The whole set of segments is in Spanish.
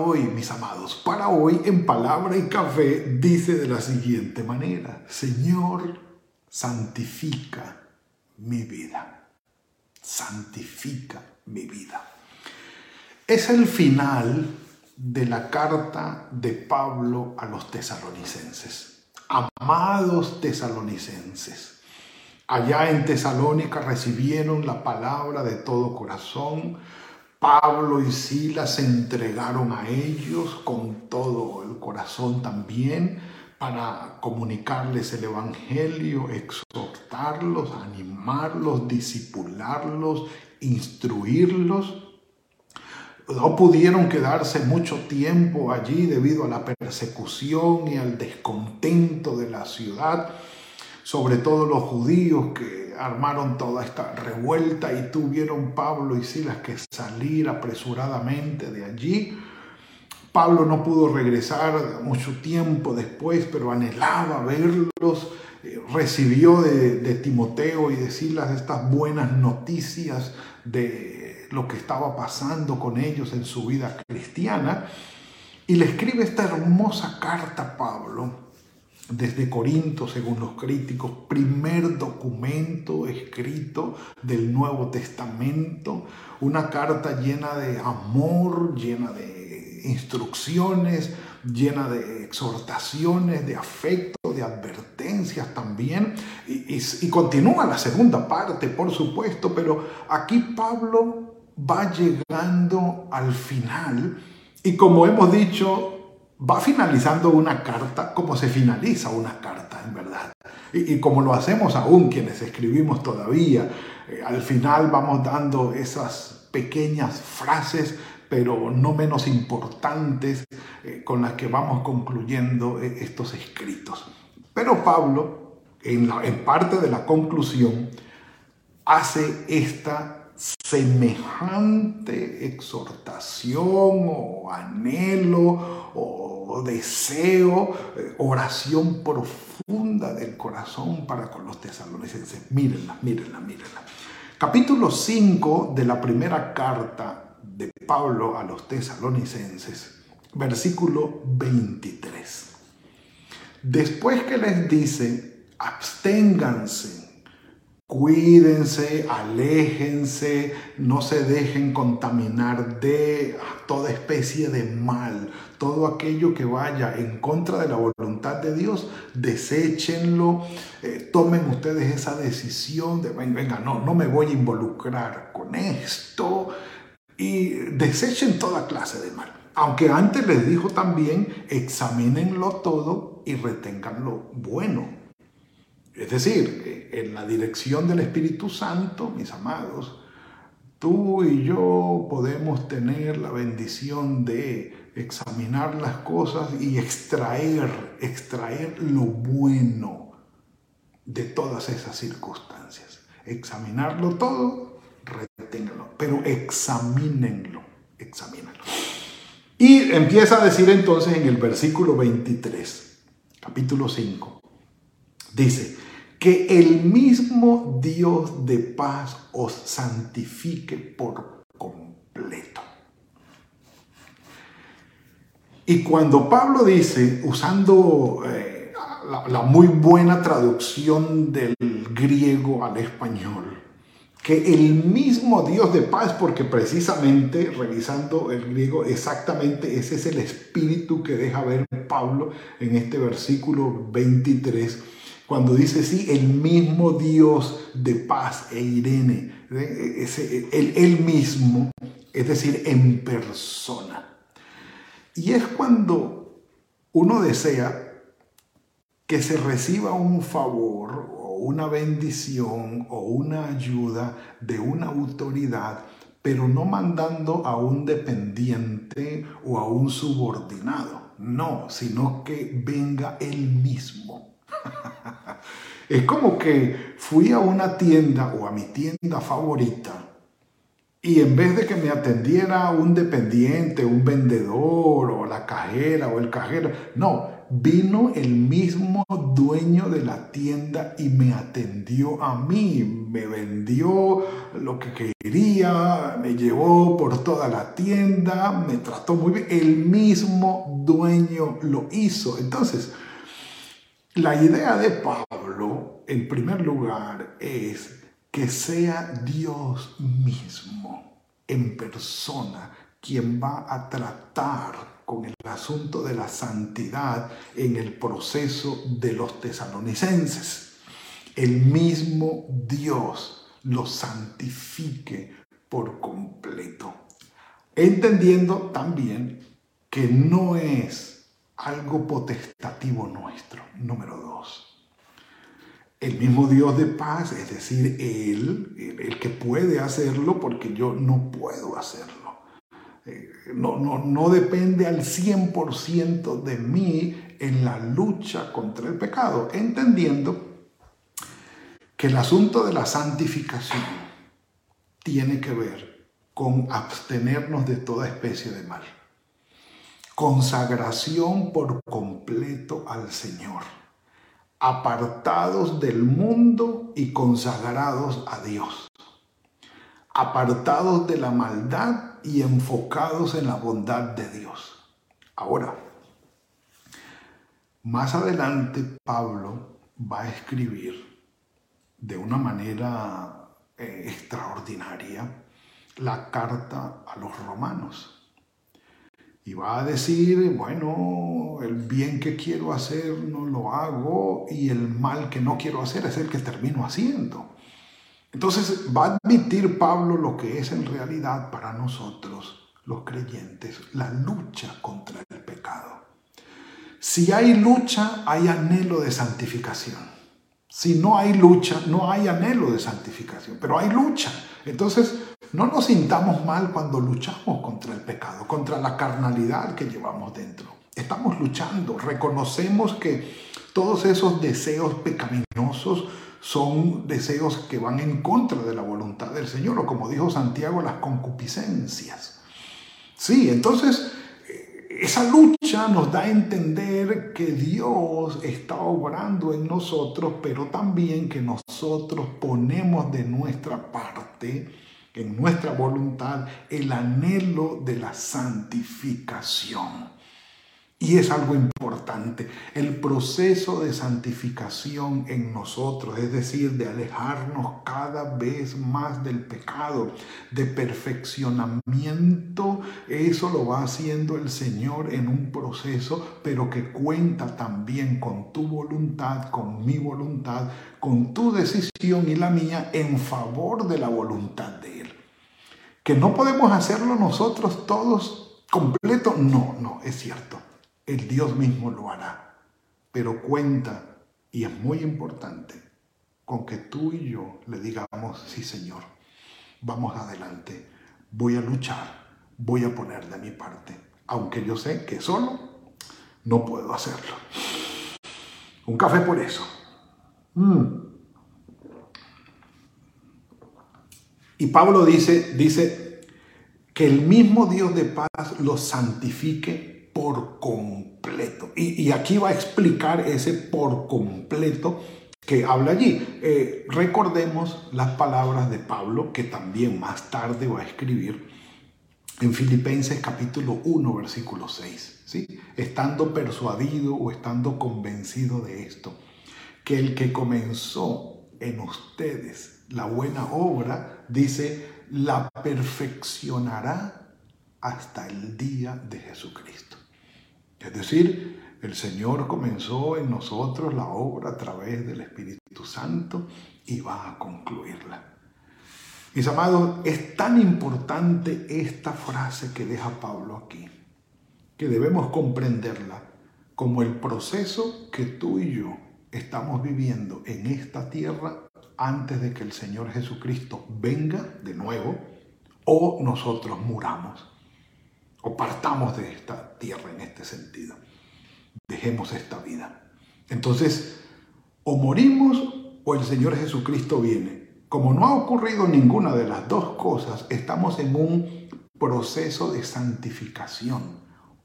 Hoy, mis amados, para hoy en palabra y café dice de la siguiente manera, Señor, santifica mi vida, santifica mi vida. Es el final de la carta de Pablo a los tesalonicenses. Amados tesalonicenses, allá en Tesalónica recibieron la palabra de todo corazón, Pablo y Silas se entregaron a ellos con todo el corazón también para comunicarles el Evangelio, exhortarlos, animarlos, disipularlos, instruirlos. No pudieron quedarse mucho tiempo allí debido a la persecución y al descontento de la ciudad, sobre todo los judíos que armaron toda esta revuelta y tuvieron Pablo y Silas que salir apresuradamente de allí. Pablo no pudo regresar mucho tiempo después, pero anhelaba verlos. Eh, recibió de, de Timoteo y de Silas estas buenas noticias de lo que estaba pasando con ellos en su vida cristiana. Y le escribe esta hermosa carta a Pablo desde Corinto, según los críticos, primer documento escrito del Nuevo Testamento, una carta llena de amor, llena de instrucciones, llena de exhortaciones, de afecto, de advertencias también. Y, continúa la segunda parte, por supuesto, pero aquí Pablo va llegando al final y como hemos dicho, va finalizando una carta como se finaliza una carta, en verdad. Y, como lo hacemos aún quienes escribimos todavía, eh, al final vamos dando esas pequeñas frases, pero no menos importantes, eh, con las que vamos concluyendo eh, estos escritos. Pero Pablo, en, en parte de la conclusión, hace esta semejante exhortación o anhelo o deseo, eh, oración profunda del corazón para con los tesalonicenses. Mírenla, mírenla, mírenla. Capítulo 5 de la primera carta de Pablo a los tesalonicenses, versículo 23. Después que les dice, absténganse Cuídense, aléjense, no se dejen contaminar de toda especie de mal, todo aquello que vaya en contra de la voluntad de Dios, deséchenlo, eh, tomen ustedes esa decisión de, venga, no, no me voy a involucrar con esto y desechen toda clase de mal. Aunque antes les dijo también, examínenlo todo y retengan lo bueno es decir, en la dirección del Espíritu Santo, mis amados, tú y yo podemos tener la bendición de examinar las cosas y extraer, extraer lo bueno de todas esas circunstancias. Examinarlo todo, reténganlo, pero examínenlo, examínenlo. Y empieza a decir entonces en el versículo 23, capítulo 5, dice, que el mismo Dios de paz os santifique por completo. Y cuando Pablo dice, usando eh, la, muy buena traducción del griego al español, que el mismo Dios de paz, porque precisamente revisando el griego, exactamente ese es el espíritu que deja ver Pablo en este versículo 23 cuando dice, sí, el mismo Dios de paz e Irene, ese, él, mismo, es decir, en persona. Y es cuando uno desea que se reciba un favor o una bendición o una ayuda de una autoridad, pero no mandando a un dependiente o a un subordinado no, sino que venga Él mismo. es como que fui a una tienda o a mi tienda favorita y en vez de que me atendiera un dependiente, un vendedor o la cajera o el cajero, no, vino el mismo dueño de la tienda y me atendió a mí, me vendió lo que quería, me llevó por toda la tienda, me trató muy bien, el mismo dueño lo hizo. Entonces, la idea de Pablo, en primer lugar, es que sea Dios mismo en persona quien va a tratar con el asunto de la santidad en el proceso de los tesalonicenses. El mismo Dios los santifique por completo. Entendiendo también que no es algo potestativo nuestro, número dos el mismo Dios de paz, es decir, Él, el, que puede hacerlo porque yo no puedo hacerlo. Eh, no, no, no depende al 100% de mí en la lucha contra el pecado, entendiendo que el asunto de la santificación tiene que ver con abstenernos de toda especie de mal. Consagración por completo al Señor apartados del mundo y consagrados a Dios, apartados de la maldad y enfocados en la bondad de Dios. Ahora, más adelante Pablo va a escribir de una manera eh, extraordinaria la carta a los romanos. Y va a decir, bueno, el bien que quiero hacer no lo hago y el mal que no quiero hacer es el que termino haciendo. Entonces va a admitir Pablo lo que es en realidad para nosotros, los creyentes, la lucha contra el pecado. Si hay lucha, hay anhelo de santificación. Si no hay lucha, no hay anhelo de santificación, pero hay lucha. Entonces, no nos sintamos mal cuando luchamos contra el pecado, contra la carnalidad que llevamos dentro. Estamos luchando, reconocemos que todos esos deseos pecaminosos son deseos que van en contra de la voluntad del Señor, o como dijo Santiago, las concupiscencias. Sí, entonces eh, esa lucha nos da a entender que Dios está obrando en nosotros, pero también que nosotros ponemos de nuestra parte en nuestra voluntad el anhelo de la santificación. Y es algo importante, el proceso de santificación en nosotros, es decir, de alejarnos cada vez más del pecado, de perfeccionamiento, eso lo va haciendo el Señor en un proceso, pero que cuenta también con tu voluntad, con mi voluntad, con tu decisión y la mía en favor de la voluntad de Él. Que no podemos hacerlo nosotros todos completo, no, no, es cierto el Dios mismo lo hará. Pero cuenta, y es muy importante, con que tú y yo le digamos, sí Señor, vamos adelante, voy a luchar, voy a poner de mi parte, aunque yo sé que solo no puedo hacerlo. Un café por eso. Mm. Y Pablo dice, dice que el mismo Dios de paz los santifique por completo. Y, aquí va a explicar ese por completo que habla allí. Eh, recordemos las palabras de Pablo, que también más tarde va a escribir en Filipenses capítulo 1, versículo 6. ¿sí? Estando persuadido o estando convencido de esto, que el que comenzó en ustedes la buena obra, dice, la perfeccionará hasta el día de Jesucristo. Es decir, el Señor comenzó en nosotros la obra a través del Espíritu Santo y va a concluirla. Mis amados, es tan importante esta frase que deja Pablo aquí, que debemos comprenderla como el proceso que tú y yo estamos viviendo en esta tierra antes de que el Señor Jesucristo venga de nuevo o nosotros muramos o partamos de esta tierra en este sentido. dejemos esta vida. Entonces, o morimos o el Señor Jesucristo viene. Como no ha ocurrido ninguna de las dos cosas, estamos en un proceso de santificación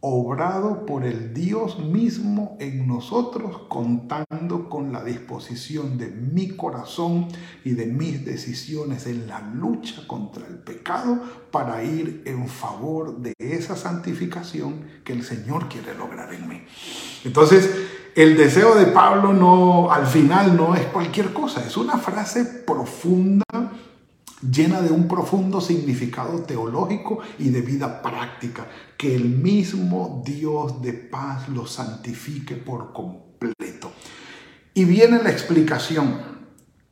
obrado por el Dios mismo en nosotros, contando con la disposición de mi corazón y de mis decisiones en la lucha contra el pecado para ir en favor de esa santificación que el Señor quiere lograr en mí. Entonces, el deseo de Pablo no al final no es cualquier cosa, es una frase profunda llena de un profundo significado teológico y de vida práctica. Que el mismo Dios de paz lo santifique por completo. Y viene la explicación.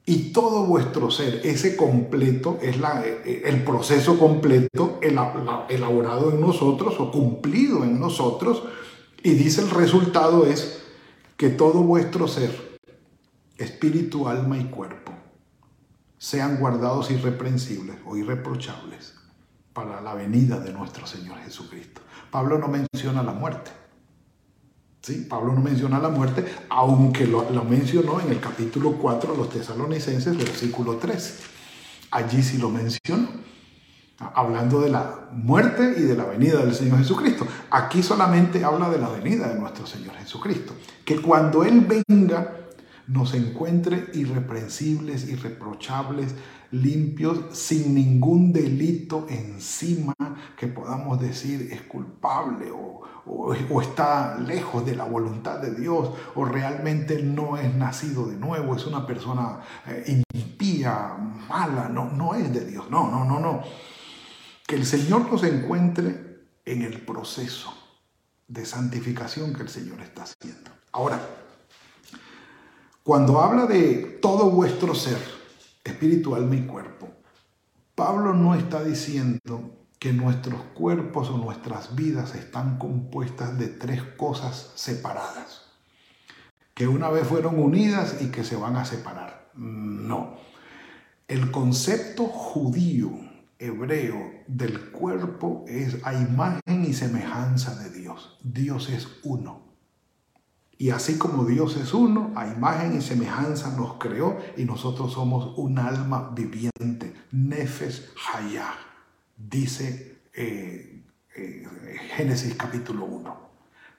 Y todo vuestro ser, ese completo, es la, el proceso completo elaborado en nosotros o cumplido en nosotros. Y dice el resultado es que todo vuestro ser, espíritu, alma y cuerpo, sean guardados irreprensibles o irreprochables para la venida de nuestro Señor Jesucristo. Pablo no menciona la muerte. ¿Sí? Pablo no menciona la muerte, aunque lo, mencionó en el capítulo 4 de los tesalonicenses, versículo 3. Allí sí lo mencionó, hablando de la muerte y de la venida del Señor Jesucristo. Aquí solamente habla de la venida de nuestro Señor Jesucristo, que cuando Él venga, nos encuentre irreprensibles, irreprochables, limpios, sin ningún delito encima que podamos decir es culpable o, está lejos de la voluntad de Dios o realmente no es nacido de nuevo, es una persona eh, impía, mala, no, no es de Dios, no, no, no, no. Que el Señor nos encuentre en el proceso de santificación que el Señor está haciendo. Ahora, cuando habla de todo vuestro ser, espiritual, mi cuerpo, Pablo no está diciendo que nuestros cuerpos o nuestras vidas están compuestas de tres cosas separadas, que una vez fueron unidas y que se van a separar. No. El concepto judío, hebreo, del cuerpo es a imagen y semejanza de Dios. Dios es uno. Y así como Dios es uno, a imagen y semejanza nos creó y nosotros somos un alma viviente. Nefesh Hayah, dice eh, eh, Génesis capítulo 1.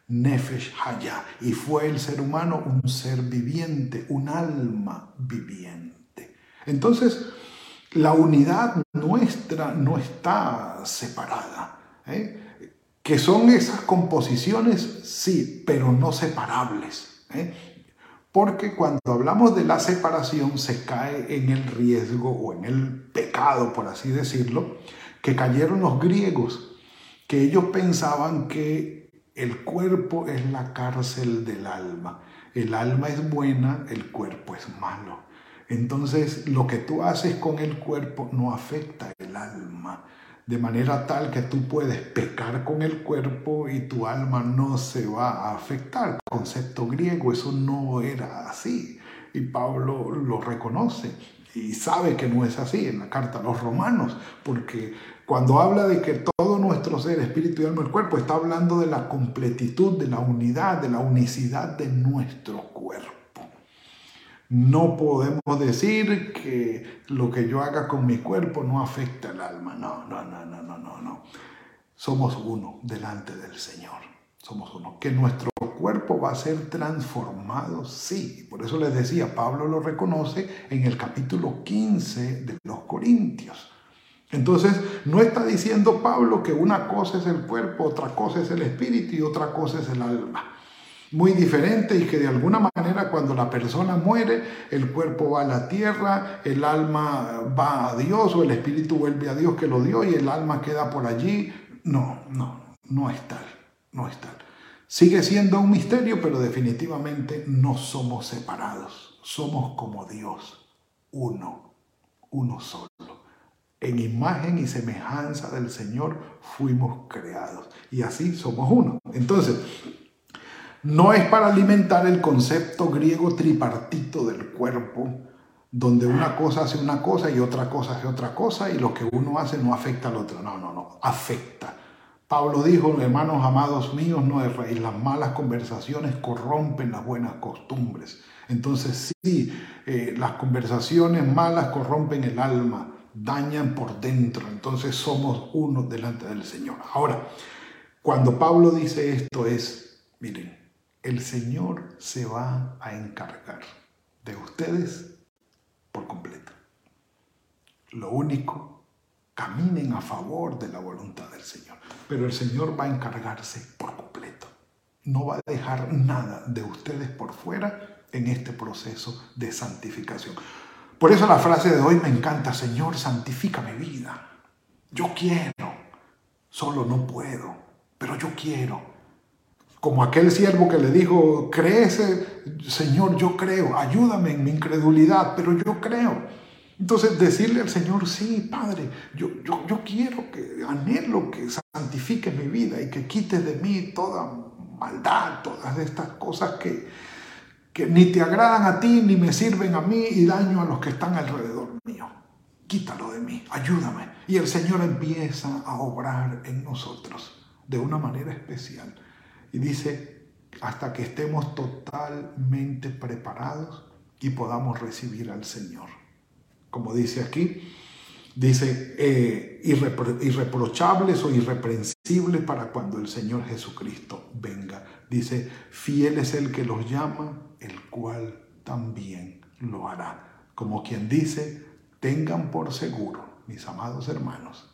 Nefesh Hayah. Y fue el ser humano un ser viviente, un alma viviente. Entonces, la unidad nuestra no está separada. ¿eh? Que son esas composiciones, sí, pero no separables. ¿eh? Porque cuando hablamos de la separación se cae en el riesgo o en el pecado, por así decirlo, que cayeron los griegos, que ellos pensaban que el cuerpo es la cárcel del alma. El alma es buena, el cuerpo es malo. Entonces lo que tú haces con el cuerpo no afecta el alma de manera tal que tú puedes pecar con el cuerpo y tu alma no se va a afectar. Concepto griego, eso no era así. Y Pablo lo reconoce y sabe que no es así en la carta a los romanos, porque cuando habla de que todo nuestro ser, espíritu y alma y cuerpo, está hablando de la completitud, de la unidad, de la unicidad de nuestro cuerpo. No podemos decir que lo que yo haga con mi cuerpo no afecta al alma. No, no, no, no, no, no, no. Somos uno delante del Señor. Somos uno. Que nuestro cuerpo va a ser transformado, sí. Por eso les decía, Pablo lo reconoce en el capítulo 15 de los Corintios. Entonces, no está diciendo Pablo que una cosa es el cuerpo, otra cosa es el espíritu y otra cosa es el alma muy diferente y que de alguna manera cuando la persona muere, el cuerpo va a la tierra, el alma va a Dios o el espíritu vuelve a Dios que lo dio y el alma queda por allí. No, no, no es tal, no es tal. Sigue siendo un misterio, pero definitivamente no somos separados. Somos como Dios, uno, uno solo. En imagen y semejanza del Señor fuimos creados y así somos uno. Entonces, no es para alimentar el concepto griego tripartito del cuerpo, donde una cosa hace una cosa y otra cosa hace otra cosa y lo que uno hace no afecta al otro. No, no, no, afecta. Pablo dijo, hermanos amados míos, no erréis, las malas conversaciones corrompen las buenas costumbres. Entonces sí, eh, las conversaciones malas corrompen el alma, dañan por dentro, entonces somos uno delante del Señor. Ahora, cuando Pablo dice esto es, miren, el Señor se va a encargar de ustedes por completo. Lo único, caminen a favor de la voluntad del Señor. Pero el Señor va a encargarse por completo. No va a dejar nada de ustedes por fuera en este proceso de santificación. Por eso la frase de hoy me encanta, Señor, santifica mi vida. Yo quiero, solo no puedo, pero yo quiero. Como aquel siervo que le dijo, crece, Señor, yo creo, ayúdame en mi incredulidad, pero yo creo. Entonces decirle al Señor, sí, Padre, yo, yo, yo quiero que, anhelo que santifique mi vida y que quite de mí toda maldad, todas estas cosas que, que ni te agradan a ti, ni me sirven a mí y daño a los que están alrededor mío. Quítalo de mí, ayúdame. Y el Señor empieza a obrar en nosotros de una manera especial. Y dice, hasta que estemos totalmente preparados y podamos recibir al Señor como dice aquí, dice eh, irreprochables o irreprensibles para cuando el Señor Jesucristo venga. Dice, fiel es el que los llama, el cual también lo hará. Como quien dice, tengan por seguro, mis amados hermanos,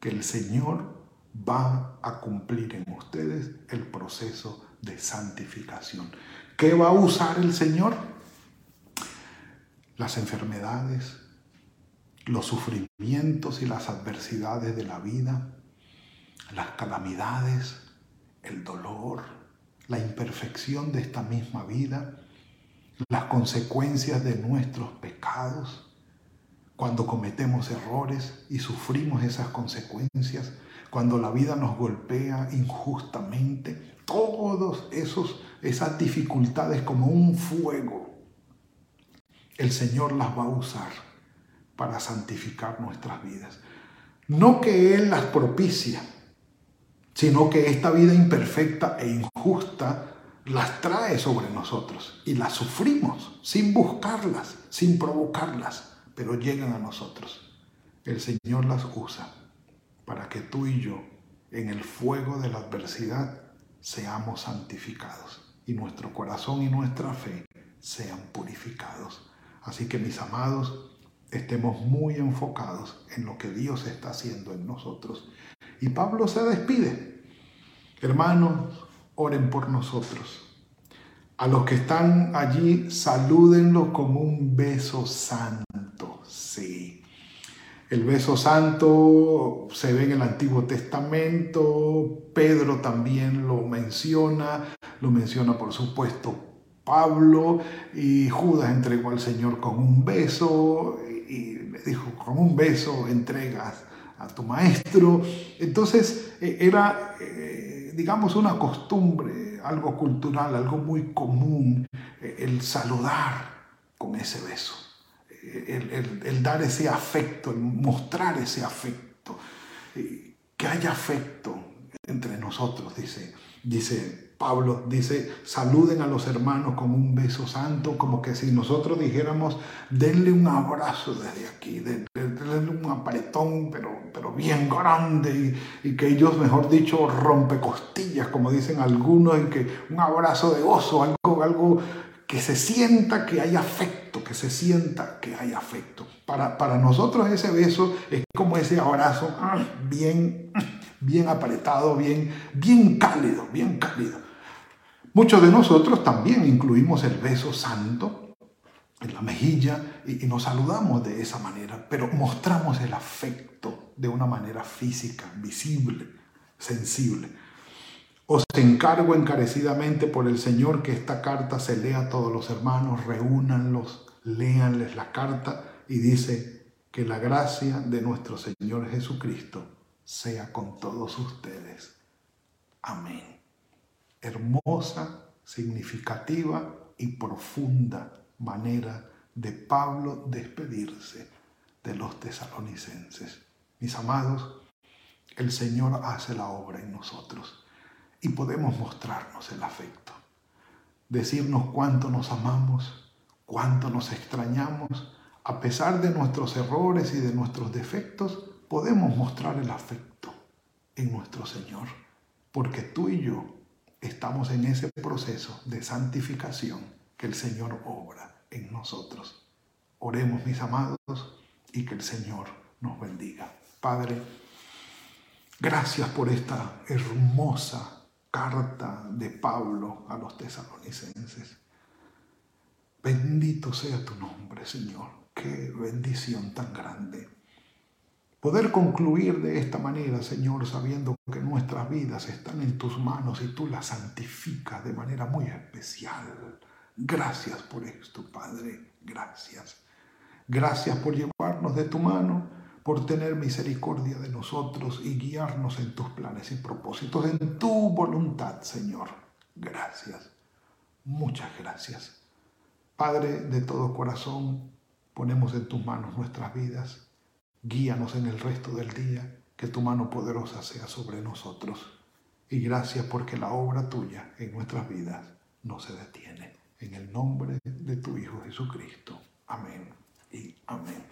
que el Señor va a cumplir en ustedes el proceso de santificación. ¿Qué va a usar el Señor? Las enfermedades, los sufrimientos y las adversidades de la vida, las calamidades, el dolor, la imperfección de esta misma vida, las consecuencias de nuestros pecados, cuando cometemos errores y sufrimos esas consecuencias, cuando la vida nos golpea injustamente, todos esos esas dificultades como un fuego, el Señor las va a usar para santificar nuestras vidas. No que Él las propicia, sino que esta vida imperfecta e injusta las trae sobre nosotros y las sufrimos sin buscarlas, sin provocarlas, pero llegan a nosotros. El Señor las usa para que tú y yo, en el fuego de la adversidad, seamos santificados y nuestro corazón y nuestra fe sean purificados. Así que mis amados, estemos muy enfocados en lo que Dios está haciendo en nosotros. Y Pablo se despide. Hermanos, oren por nosotros. A los que están allí, salúdenlos con un beso santo. Sí. El beso santo se ve en el Antiguo Testamento, Pedro también lo menciona, lo menciona por supuesto Pablo y Judas entregó al Señor con un beso y le dijo, con un beso entregas a tu maestro. Entonces eh, era, eh, digamos, una costumbre, algo cultural, algo muy común, eh, el saludar con ese beso, el, dar ese afecto, el mostrar ese afecto, que haya afecto entre nosotros, dice, dice Pablo dice, saluden a los hermanos con un beso santo, como que si nosotros dijéramos, denle un abrazo desde aquí, denle un apretón, pero, pero bien grande, y, que ellos, mejor dicho, rompe costillas, como dicen algunos, y que un abrazo de oso, algo, algo que se sienta que hay afecto, que se sienta que hay afecto. Para, para nosotros ese beso es como ese abrazo bien, bien apretado, bien, bien cálido, bien cálido. Muchos de nosotros también incluimos el beso santo en la mejilla y, nos saludamos de esa manera, pero mostramos el afecto de una manera física, visible, sensible. Os encargo encarecidamente por el Señor que esta carta se lea a todos los hermanos, reúnanlos, léanles la carta y dice que la gracia de nuestro Señor Jesucristo sea con todos ustedes. Amén hermosa, significativa y profunda manera de Pablo despedirse de los tesalonicenses. Mis amados, el Señor hace la obra en nosotros y podemos mostrarnos el afecto, decirnos cuánto nos amamos, cuánto nos extrañamos, a pesar de nuestros errores y de nuestros defectos, podemos mostrar el afecto en nuestro Señor, porque tú y yo estamos en ese proceso de santificación que el Señor obra en nosotros. Oremos, mis amados, y que el Señor nos bendiga. Padre, gracias por esta hermosa carta de Pablo a los tesalonicenses. Bendito sea tu nombre, Señor. Qué bendición tan grande. Poder concluir de esta manera, Señor, sabiendo que nuestras vidas están en tus manos y tú las santificas de manera muy especial. Gracias por esto, Padre. Gracias. Gracias por llevarnos de tu mano, por tener misericordia de nosotros y guiarnos en tus planes y propósitos, en tu voluntad, Señor. Gracias. Muchas gracias. Padre de todo corazón, ponemos en tus manos nuestras vidas Guíanos en el resto del día, que tu mano poderosa sea sobre nosotros. Y gracias porque la obra tuya en nuestras vidas no se detiene. En el nombre de tu Hijo Jesucristo. Amén amén.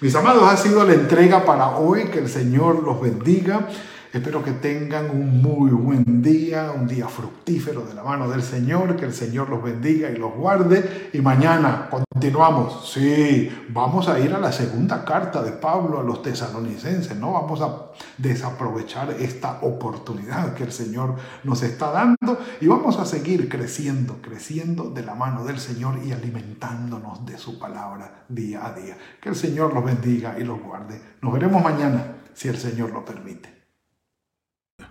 Mis amados, ha sido la entrega para hoy. Que el Señor los bendiga. Espero que tengan un muy buen día, un día fructífero de la mano del Señor, que el Señor los bendiga y los guarde. Y mañana continuamos. Sí, vamos a ir a la segunda carta de Pablo a los tesalonicenses. No vamos a desaprovechar esta oportunidad que el Señor nos está dando y vamos a seguir creciendo, creciendo de la mano del Señor y alimentándonos de su palabra día a día. Que el Señor los bendiga y los guarde. Nos veremos mañana si el Señor lo permite.